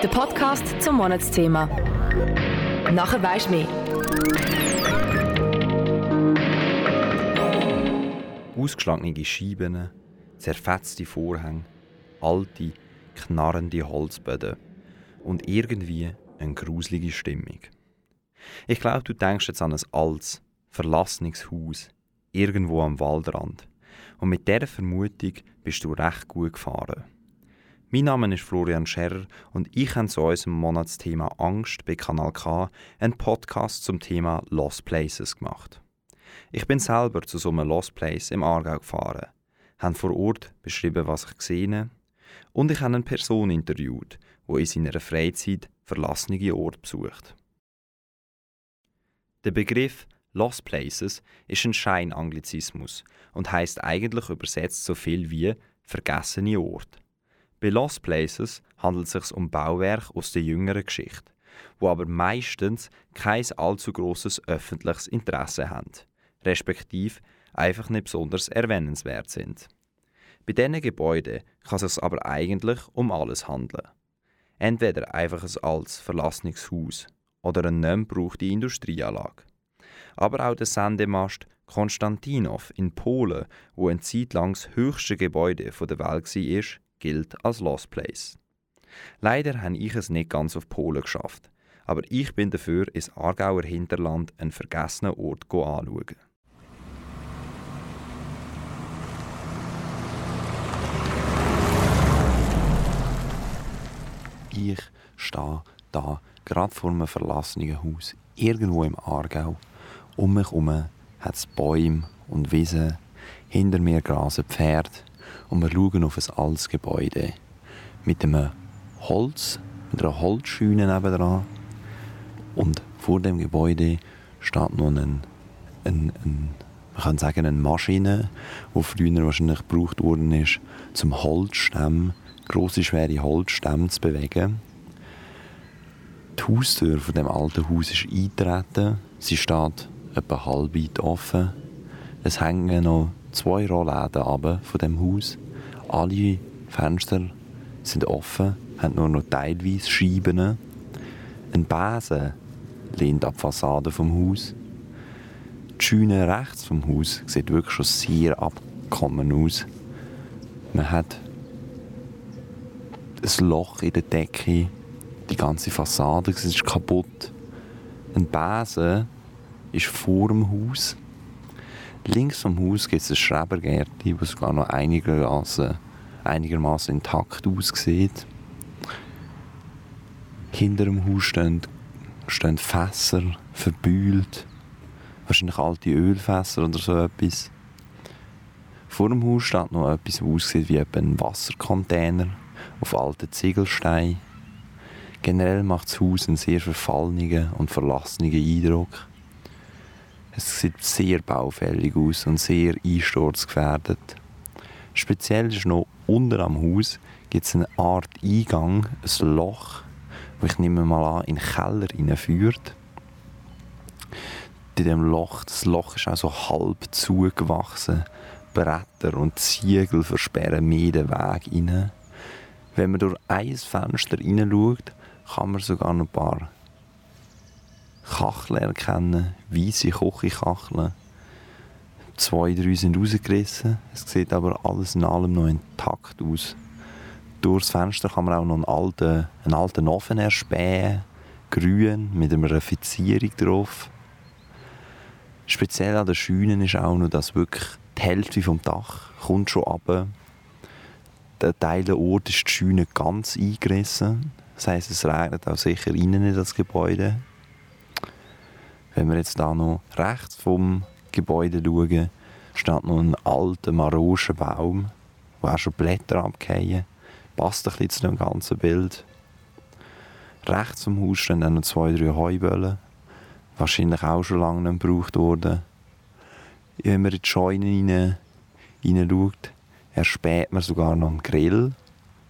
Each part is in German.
Der Podcast zum Monatsthema. Nachher weisst mehr. Ausgeschlagene Scheiben, zerfetzte Vorhänge, alte, knarrende Holzböden und irgendwie eine gruselige Stimmung. Ich glaube, du denkst jetzt an ein altes, verlassenes Haus, irgendwo am Waldrand. Und mit dieser Vermutung bist du recht gut gefahren. Mein Name ist Florian Scherrer und ich habe zu unserem Monatsthema Angst bei Kanal K einen Podcast zum Thema Lost Places gemacht. Ich bin selber zu so einem Lost Place im Aargau gefahren, habe vor Ort beschrieben, was ich gesehen habe und ich habe eine Person interviewt, die in seiner Freizeit verlassene Orte besucht. Der Begriff Lost Places ist ein Scheinanglizismus und heißt eigentlich übersetzt so viel wie vergessene Orte. Bei Lost Places handelt es sich um Bauwerke aus der jüngeren Geschichte, wo aber meistens kein allzu großes öffentliches Interesse haben, respektive einfach nicht besonders erwähnenswert sind. Bei diesen Gebäuden kann es sich aber eigentlich um alles handeln. Entweder einfach ein altes, verlassenes Haus oder eine nicht gebrauchte Industrieanlage. Aber auch der Sendemast Konstantinov in Polen, wo ein Zeit lang das höchste Gebäude der Welt war, gilt als Lost Place. Leider habe ich es nicht ganz auf Polen geschafft, aber ich bin dafür ins Aargauer Hinterland einen vergessenen Ort anschauen. Ich stehe da gerade vor einem verlassenen Haus, irgendwo im Aargau. Um mich herum hat es Bäume und Wiesen, hinter mir grasen Pferde und wir schauen auf ein altes Gebäude mit einem Holz, mit einer Holzscheune nebendran. Und vor dem Gebäude steht noch ein, ein, ein man kann sagen, eine Maschine, die früher wahrscheinlich gebraucht worden ist, zum Holzstämme, grosse, schwere Holzstämme zu bewegen. Die Haustür von dem alten Haus ist eingetreten. Sie steht etwa halb weit offen. Es hängen noch zwei Rollläden ab von dem Haus. Alle Fenster sind offen, haben nur noch teilweise Scheiben. Ein Besen lehnt ab die Fassade vom Haus. Die Scheune rechts vom Haus sieht wirklich schon sehr abgekommen aus. Man hat ein Loch in der Decke, die ganze Fassade ist kaputt. Ein Besen ist vor dem Haus Links vom Haus gibt es ein Schrebergärtchen, das sogar noch einigermaßen, einigermaßen intakt aussieht. Hinter dem Haus stehen, stehen Fässer, verbühlt. Wahrscheinlich alte Ölfässer oder so etwas. Vor dem Haus steht noch etwas, das aussieht wie ein Wassercontainer auf alten Ziegelsteinen. Generell macht das Haus einen sehr verfallenen und verlassenen Eindruck. Es sieht sehr baufällig aus und sehr einsturzgefährdet. Speziell ist noch unter am Haus gibt es eine Art Eingang, ein Loch, das ich nehme mal an, in den Keller hineinführt. In dem Loch, das Loch ist auch so halb zugewachsen. Bretter und Ziegel versperren mir den Weg rein. Wenn man durch ein Fenster hineinschaut, kann man sogar noch ein paar Kacheln erkennen, weiße Kochekacheln. Zwei, drei sind rausgerissen. Es sieht aber alles in allem noch intakt aus. Durchs Fenster kann man auch noch einen alten, einen alten Ofen erspähen. Grün, mit einer Verzierung drauf. Speziell an den Scheunen ist auch noch, dass wirklich die Hälfte vom Dach kommt schon ab. Der Teil der Ort ist die Scheune ganz eingerissen. Das heisst, es regnet auch sicher innen in das Gebäude. Wenn wir jetzt da noch rechts vom Gebäude schauen, steht noch ein alter maroschen Baum, wo auch schon Blätter abgehen. Passt ein bisschen zu dem ganzen Bild. Rechts vom Haus stehen dann noch zwei, drei Heuböllen. Wahrscheinlich auch schon lange nicht gebraucht worden. Wenn man in die Scheune rein, rein schaut, erspäht man sogar noch einen Grill,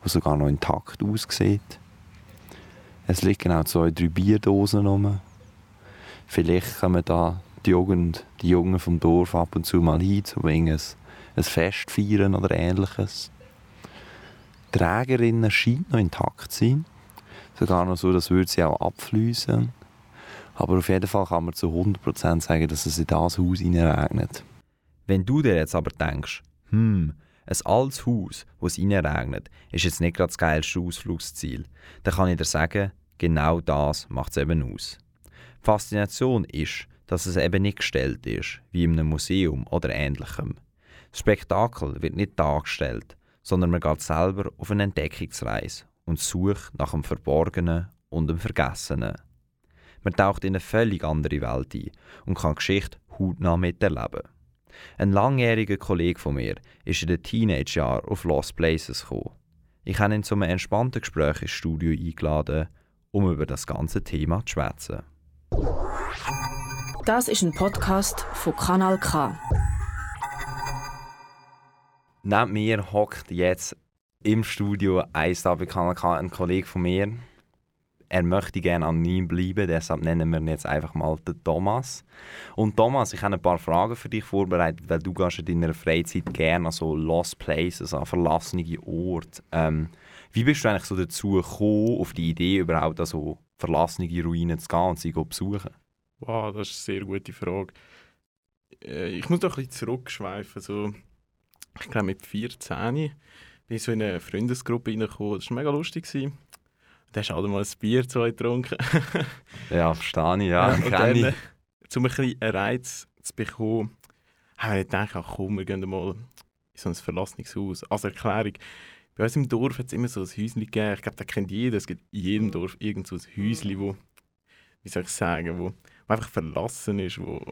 der sogar noch intakt aussieht. Es liegen auch zwei, drei Bierdosen rum. Vielleicht kommen da die Jugend, die Jungen vom Dorf ab und zu mal hin, um ein, ein Fest feiern oder ähnliches. Die Trägerin scheint noch intakt zu sein. Sogar noch so, dass sie auch abfließen. Aber auf jeden Fall kann man zu 100% sagen, dass es in das Haus regnet. Wenn du dir jetzt aber denkst, hm, ein altes Haus, wo es regnet, ist jetzt nicht gerade das geilste Ausflugsziel, dann kann ich dir sagen, genau das macht es eben aus. Faszination ist, dass es eben nicht gestellt ist, wie in einem Museum oder ähnlichem. Das Spektakel wird nicht dargestellt, sondern man geht selber auf eine Entdeckungsreise und sucht nach dem Verborgenen und dem Vergessenen. Man taucht in eine völlig andere Welt ein und kann Geschichte hautnah miterleben. Ein langjähriger Kollege von mir ist in den Teenage-Jahren auf Lost Places gekommen. Ich habe ihn zu einem entspannten Gespräch ins Studio eingeladen, um über das ganze Thema zu schwätzen. Das ist ein Podcast von Kanal K. Neben mir hockt jetzt im Studio ein Star bei Kanal K ein Kollege von mir, er möchte gerne anonym bleiben, deshalb nennen wir ihn jetzt einfach mal den Thomas. Und Thomas, ich habe ein paar Fragen für dich vorbereitet, weil du gehst in deiner Freizeit gerne an so Lost Places, an verlassene Orte. Ähm, wie bist du eigentlich so dazu gekommen, auf die Idee überhaupt an so verlassene Ruinen zu gehen und sie zu besuchen? Wow, das ist eine sehr gute Frage. Äh, ich muss doch ein bisschen zurückschweifen. So, ich glaube mit 14 bin ich so in eine Freundesgruppe reingekommen. Das war mega lustig. Da hast du halt mal ein Bier zu getrunken. ja, verstehe ich, ja. ja dann, ich. Um ein bisschen einen Reiz zu bekommen, haben wir gedacht, ach komm, wir gehen mal in so ein verlassenes Haus. Als Erklärung, bei uns im Dorf hat es immer so ein Häuschen gegeben. Ich glaube, das kennt jeder. Es gibt in jedem Dorf irgend so ein Häuschen, wo, wie soll ich sagen, wo, wo einfach verlassen ist, wo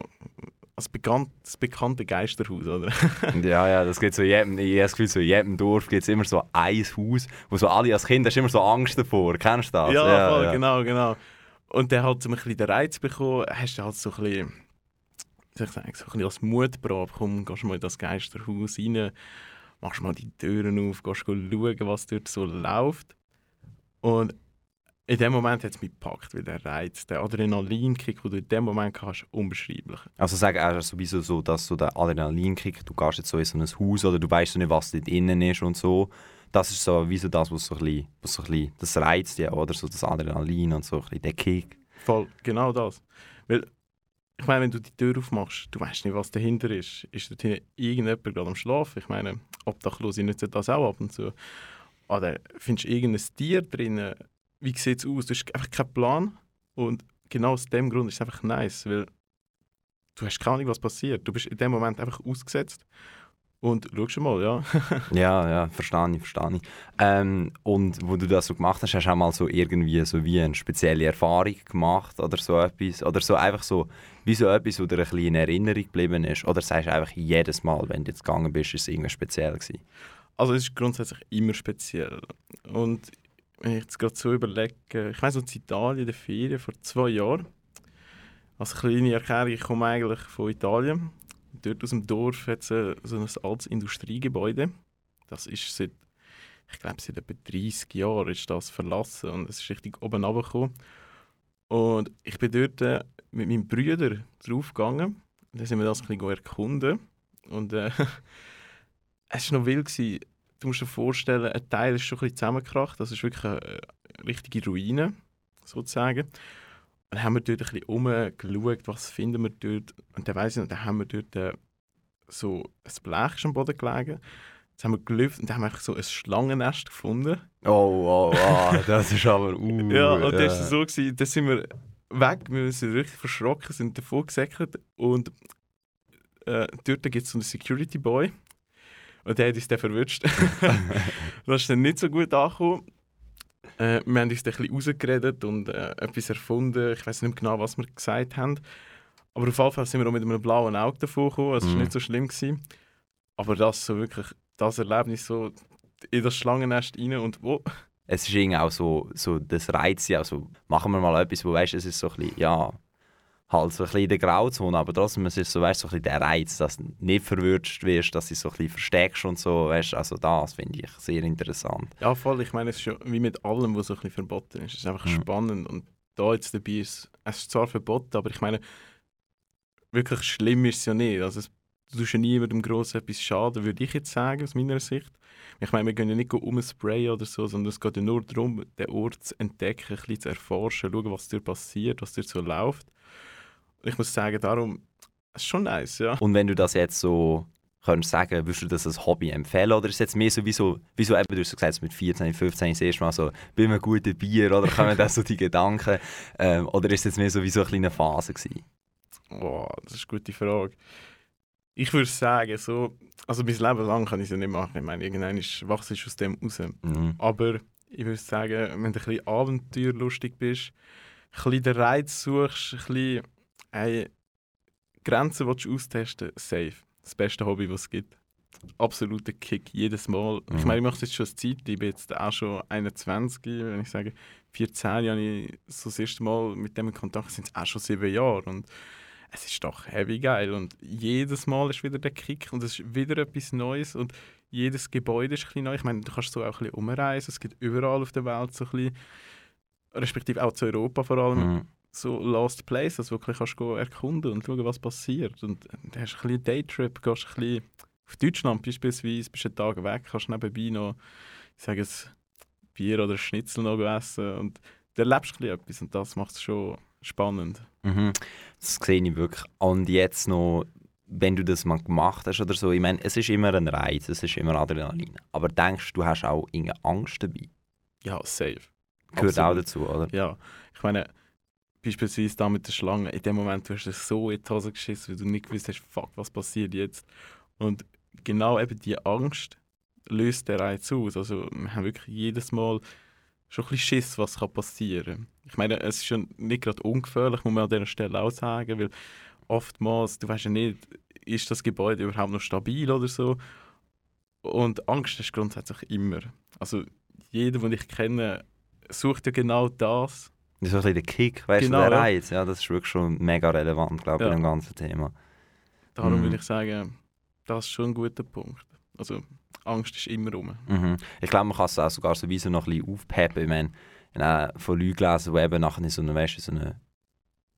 als bekannt, das bekannte Geisterhaus, oder? ja, ja, das gibt so jedem, ich habe das Gefühl, so in jedem Dorf gibt es immer so ein Haus, wo so alle als Kind hast immer so Angst davor. Kennst du das? Ja, ja, voll, ja. genau, genau. Und der hat so ein bisschen den Reiz bekommen, hast du halt so ein bisschen, soll ich sagen, so ein bisschen als Mutprobe, komm, gehst mal in das Geisterhaus rein, machst mal die Türen auf, gehst schauen, was dort so läuft. Und in dem Moment hat es mich gepackt, weil der Reiz, der Adrenalinkick, den du in dem Moment hast, unbeschreiblich. Also sagen er sowieso so, dass so der Adrenalinkick, du gehst jetzt so in so ein Haus oder du weißt so nicht, was dort innen ist und so. Das ist so wie so das, was so ein bisschen, was so ein bisschen das reizt ja, oder so das Adrenalin und so ein bisschen der Kick. Voll, genau das. Weil, ich meine, wenn du die Tür aufmachst, du weißt nicht, was dahinter ist. Ist dort irgendjemand gerade am Schlafen? Ich meine, Obdachlose nutzen das auch ab und zu. Oder findest du irgendein Tier drinnen? wie sieht es aus? Du hast einfach keinen Plan. Und genau aus dem Grund ist es einfach nice, weil du hast keine Ahnung, was passiert. Du bist in dem Moment einfach ausgesetzt. Und schau schon mal, ja. ja, ja, verstehe ich, verstehe ich. Ähm, und wo du das so gemacht hast, hast du auch mal so irgendwie so wie eine spezielle Erfahrung gemacht oder so etwas? Oder so einfach so, wie so etwas, wo dir ein bisschen in Erinnerung geblieben ist? Oder sagst du einfach jedes Mal, wenn du jetzt gegangen bist, ist es irgendwie speziell gewesen? Also es ist grundsätzlich immer speziell. Und wenn ich jetzt gerade so überlege, ich weiß noch, in Italien, der Ferien vor zwei Jahren. Als kleine Erklärung, ich komme eigentlich von Italien. Dort aus dem Dorf hat es äh, so ein altes Industriegebäude. Das ist seit, ich glaube, seit etwa 30 Jahren ist das verlassen und es ist richtig oben runtergekommen. Und ich bin dort äh, mit meinem Bruder draufgegangen. Dann sind wir das ein bisschen erkunden. Und äh, es war noch wild. Gewesen du musst dir vorstellen, ein Teil ist schon ein bisschen zusammengekracht. Das ist wirklich eine, eine richtige Ruine, sozusagen. Dann haben wir dort ein bisschen umgeschaut, was finden wir dort. Und dann weiss ich noch, dann haben wir dort äh, so ein Blech am Boden gelegen. Jetzt haben wir gelüftet und dann haben wir so ein Schlangennest gefunden. Oh, oh, oh, das ist aber uh, Ja, und das war so, gewesen, dann sind wir weg, wir sind richtig verschrocken, sind davor gesäckert und äh, dort gibt es so einen Security Boy, und der hat uns dann verwünscht. das ist dann nicht so gut angekommen. Äh, wir haben uns dann ein bisschen rausgeredet und äh, etwas erfunden. Ich weiß nicht genau, was wir gesagt haben. Aber auf jeden Fall sind wir auch mit einem blauen Auge davon gekommen. Es war mm. nicht so schlimm. Gewesen. Aber das so wirklich, das Erlebnis so in das Schlangennest rein und wo. Es ist irgendwie auch so, so das Reiz, also machen wir mal etwas, wo weißt, es ist so ein bisschen, ja, halt so ein bisschen in der Grauzone, aber trotzdem es ist so, weißt, so ein bisschen der Reiz, dass du nicht verwünscht wirst, dass du so ein bisschen versteckst und so, weißt, also das finde ich sehr interessant. Ja, voll, ich meine, es ist schon wie mit allem, was so ein bisschen verboten ist, es ist einfach mhm. spannend und da jetzt dabei ist, es ist zwar verboten, aber ich meine, wirklich schlimm ist es ja nicht, also es du tust ja niemandem gross etwas schaden, würde ich jetzt sagen, aus meiner Sicht. Ich meine, wir gehen ja nicht umsprayen oder so, sondern es geht ja nur darum, den Ort zu entdecken, ein bisschen zu erforschen, schauen, was dir passiert, was dir so läuft. Ich muss sagen, darum, es ist schon nice, ja. Und wenn du das jetzt so könntest sagen, würdest du das als Hobby empfehlen? Oder ist es jetzt mehr so wie so, wie so eben, du hast gesagt, mit 14, 15 das erste Mal so, bin ein guter Bier, oder kommen da so die Gedanken? Ähm, oder ist es jetzt mehr so wie so eine kleine Phase gewesen? Boah, das ist eine gute Frage. Ich würde sagen, so, also mein Leben lang kann ich es ja nicht machen. Ich meine, irgendwann wachse ich aus dem raus. Mhm. Aber ich würde sagen, wenn du ein bisschen abenteuerlustig bist, ein bisschen den Reiz suchst, ein bisschen hey, Grenzen willst du austesten, safe. Das beste Hobby, was es gibt. Absoluter Kick, jedes Mal. Mhm. Ich meine, ich mache es jetzt schon eine Zeit, ich bin jetzt auch schon 21, wenn ich sage, 14 Jahre ich so das erste Mal mit dem in Kontakt, sind es auch schon sieben Jahre. Und es ist doch heavy geil. Und jedes Mal ist wieder der Kick und es ist wieder etwas Neues. Und jedes Gebäude ist ein bisschen neu. Ich meine, du kannst so auch ein bisschen umreisen. Es gibt überall auf der Welt so ein bisschen, respektive auch zu Europa vor allem, Mhm. So Lost Places, du wirklich kannst gehen erkunden und schauen, was passiert. Und dann hast du ein bisschen Daytrip, gehst ein bisschen auf Deutschland beispielsweise, bist einen Tag weg, kannst nebenbei noch, ich sage es, Bier oder Schnitzel noch essen und dann erlebst du ein bisschen etwas und das macht es schon spannend. Mhm. Das sehe ich wirklich. Und jetzt noch, wenn du das mal gemacht hast oder so, ich meine, es ist immer ein Reiz, es ist immer Adrenalin. Aber denkst du, du hast auch irgendeine Angst dabei? Ja, safe. Gehört Absolut. auch dazu, oder? Ja, ich meine, beispielsweise da mit der Schlange, in dem Moment du hast du so in die Hose geschissen, weil du nicht gewusst hast, fuck, was passiert jetzt. Und genau eben die Angst löst der Reiz aus. Also wir haben wirklich jedes Mal schon ein bisschen Schiss, was kann passieren Ich meine, es ist schon nicht gerade ungefährlich, muss man an dieser Stelle auch sagen, weil oftmals, du weißt ja nicht, ist das Gebäude überhaupt noch stabil oder so. Und Angst ist grundsätzlich immer. Also jeder, den ich kenne, sucht ja genau das. Das ist so ein bisschen der Kick, weißt Genau, du, der. Reiz. Ja, das ist wirklich schon mega relevant, glaube ich, Ja. in dem ganzen Thema. Darum Mhm. würde ich sagen, das ist schon ein guter Punkt. Also Angst ist immer rum. Mhm. Ich glaube, man kann es auch sogar sowieso noch ein bisschen aufpeppen. Ich meine, ich habe von Leuten gelesen, die eben nachher in so eine, weißt, du, so eine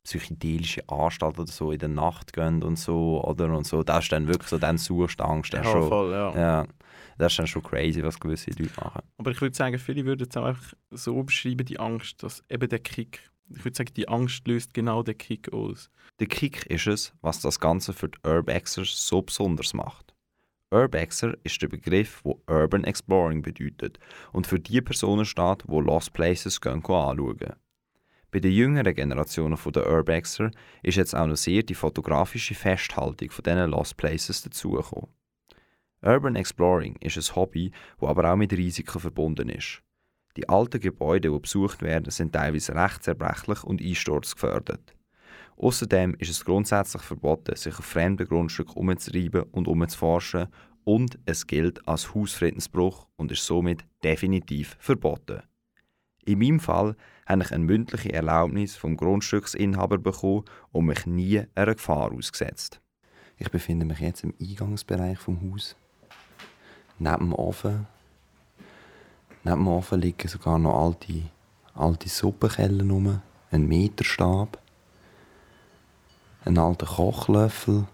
psychedelische Anstalt oder so in der Nacht gehen und so, oder? Und so, das ist dann wirklich so, dann suchst du Angst. Ja, schon, voll, ja. ja, das ist dann schon crazy, was gewisse Leute machen. Aber ich würde sagen, viele würden es auch einfach so beschreiben, die Angst, dass eben der Kick, ich würde sagen, die Angst löst genau den Kick aus. Der Kick ist es, was das Ganze für die Urbexers so besonders macht. Urbexer ist der Begriff, wo Urban Exploring bedeutet und für die Personen steht, die Lost Places gehen anschauen. Bei den jüngeren Generationen der Urbexer ist jetzt auch noch sehr die fotografische Festhaltung von diesen Lost Places dazugekommen. Urban Exploring ist ein Hobby, wo aber auch mit Risiken verbunden ist. Die alten Gebäude, die besucht werden, sind teilweise recht zerbrechlich und einsturzgefährdet. Außerdem ist es grundsätzlich verboten, sich auf fremden Grundstücken umzureiben und umzuforschen und es gilt als Hausfriedensbruch und ist somit definitiv verboten. In meinem Fall habe ich eine mündliche Erlaubnis vom Grundstücksinhaber bekommen und mich nie einer Gefahr ausgesetzt. Ich befinde mich jetzt im Eingangsbereich vom Haus. Neben dem Ofen. Neben dem Ofen liegen sogar noch alte, alte Suppenkellen rum, ein Meterstab, ein alter Kochlöffel,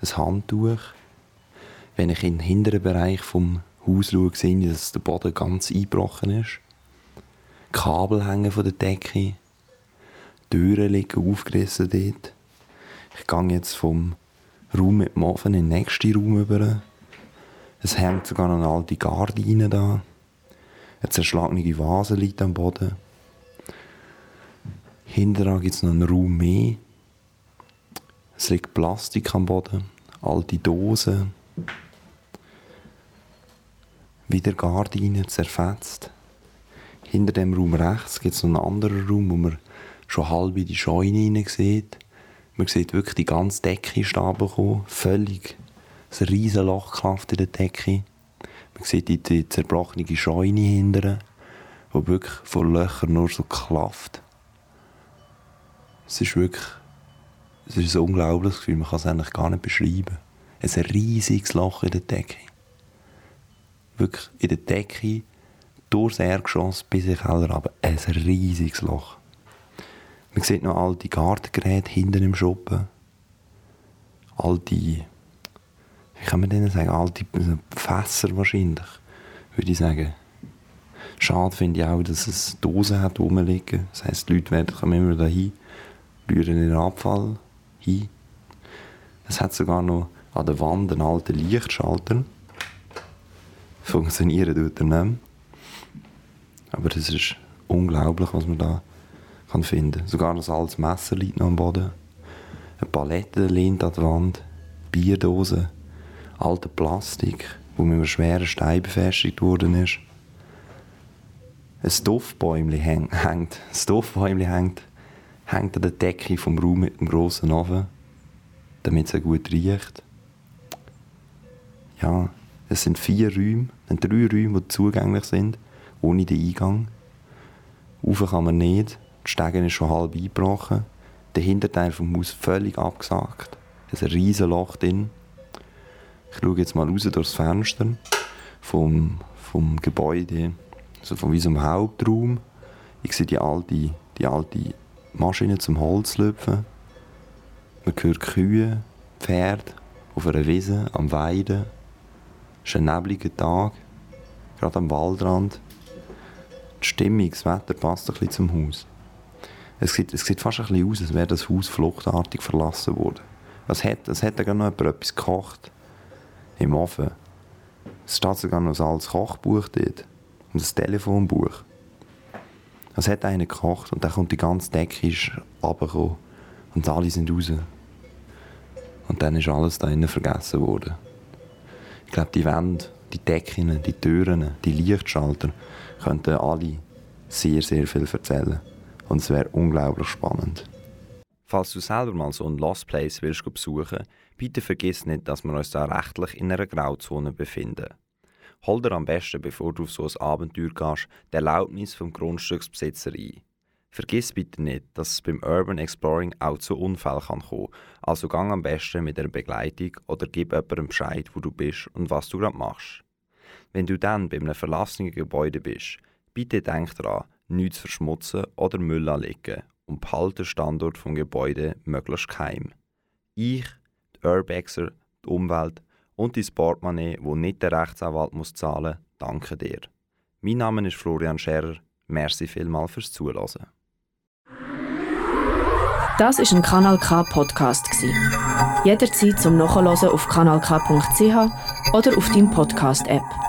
ein Handtuch. Wenn ich in den hinteren Bereich vom Haus schaue, sehe ich, dass der Boden ganz eingebrochen ist. Kabel hängen von der Decke. Türen liegen aufgerissen dort. Ich gehe jetzt vom Raum mit dem Ofen in den nächsten Raum über. Es hängt sogar eine alte Gardine da. Eine zerschlagene Vase liegt am Boden. Hinterher gibt es noch einen Raum mehr. Es liegt Plastik am Boden, alte Dosen. Wieder Gardine zerfetzt. Hinter dem Raum rechts gibt es noch einen anderen Raum, wo man schon halb in die Scheune hinein sieht. Man sieht wirklich die ganze Decke ist runtergekommen, völlig ein riesen Loch geklafft in der Decke. Man sieht die, die zerbrochene Scheune hinterher, die wirklich von Löchern nur so klafft. Es ist wirklich es ist ein unglaubliches Gefühl, man kann es eigentlich gar nicht beschreiben. Ein riesiges Loch in der Decke. Wirklich in der Decke, durchs Erdgeschoss bis in den Keller, aber ein riesiges Loch. Man sieht noch alte Gartengeräte hinten im Schuppen. alte, wie kann man denen sagen, alte Fässer wahrscheinlich, würde ich sagen. Schade finde ich auch, dass es Dosen hat rumliegen. Das heisst, die Leute werden, kommen immer da hin, rühren ihren Abfall hin. Es hat sogar noch an der Wand einen alten Lichtschalter. Funktionieren tut er nicht. Aber es ist unglaublich, was man da kann finden kann. Sogar ein altes Messer liegt noch am Boden. Eine Palette lehnt an der Wand. Bierdosen. Alte Plastik, wo mit einem schweren Stein befestigt worden ist. Ein Stoffbäumchen hängt, ein Stoffbäumchen hängt, hängt an der Decke vom Raum mit dem grossen Ofen, damit es gut riecht. Ja, es sind vier Räume, drei Räume, die zugänglich sind, ohne den Eingang. Rauf kann man nicht, die Stege ist schon halb eingebrochen, der Hinterteil vom Haus völlig abgesagt. Es ist ein riesen Loch drin. Ich schaue jetzt mal raus durchs Fenster vom, vom Gebäude, also von unserem Hauptraum. Ich sehe die alte, die alte Maschine zum Holzlöpfen. Man hört Kühe, Pferde auf einer Wiese, am Weiden. Es ist ein nebliger Tag, gerade am Waldrand. Die Stimmung, das Wetter passt ein bisschen zum Haus. Es sieht, es sieht fast ein bisschen aus, als wäre das Haus fluchtartig verlassen worden. Es hat, es hat gerade noch etwas gekocht. Im Ofen. Es steht sogar noch ein altes Kochbuch dort. Und ein Telefonbuch. Es hat einer gekocht und dann kommt die ganze Decke runtergekommen. Und alle sind raus. Und dann ist alles da innen vergessen worden. Ich glaube, die Wände, die Decken, die Türen, die Lichtschalter könnten alle sehr, sehr viel erzählen. Und es wäre unglaublich spannend. Falls du selber mal so einen Lost Place willst besuchen, bitte vergiss nicht, dass wir uns da rechtlich in einer Grauzone befinden. Hol dir am besten, bevor du auf so ein Abenteuer gehst, die Erlaubnis vom Grundstücksbesitzer ein. Vergiss bitte nicht, dass es beim Urban Exploring auch zu Unfällen kann kommen Also gang am besten mit einer Begleitung oder gib jemandem Bescheid, wo du bist und was du gerade machst. Wenn du dann bei einem verlassenen Gebäude bist, bitte denk daran, nichts verschmutzen oder Müll anlegen und behalte den Standort vom Gebäude möglichst geheim. Ich, Urbexer, die Umwelt und dein Portemonnaie, wo nicht der Rechtsanwalt muss zahlen, danke dir. Mein Name ist Florian Scherer. Merci vielmals fürs Zuhören. Das ist ein Kanal K Podcast Jederzeit zum Nachhören auf kanalk.ch oder auf deinem Podcast App.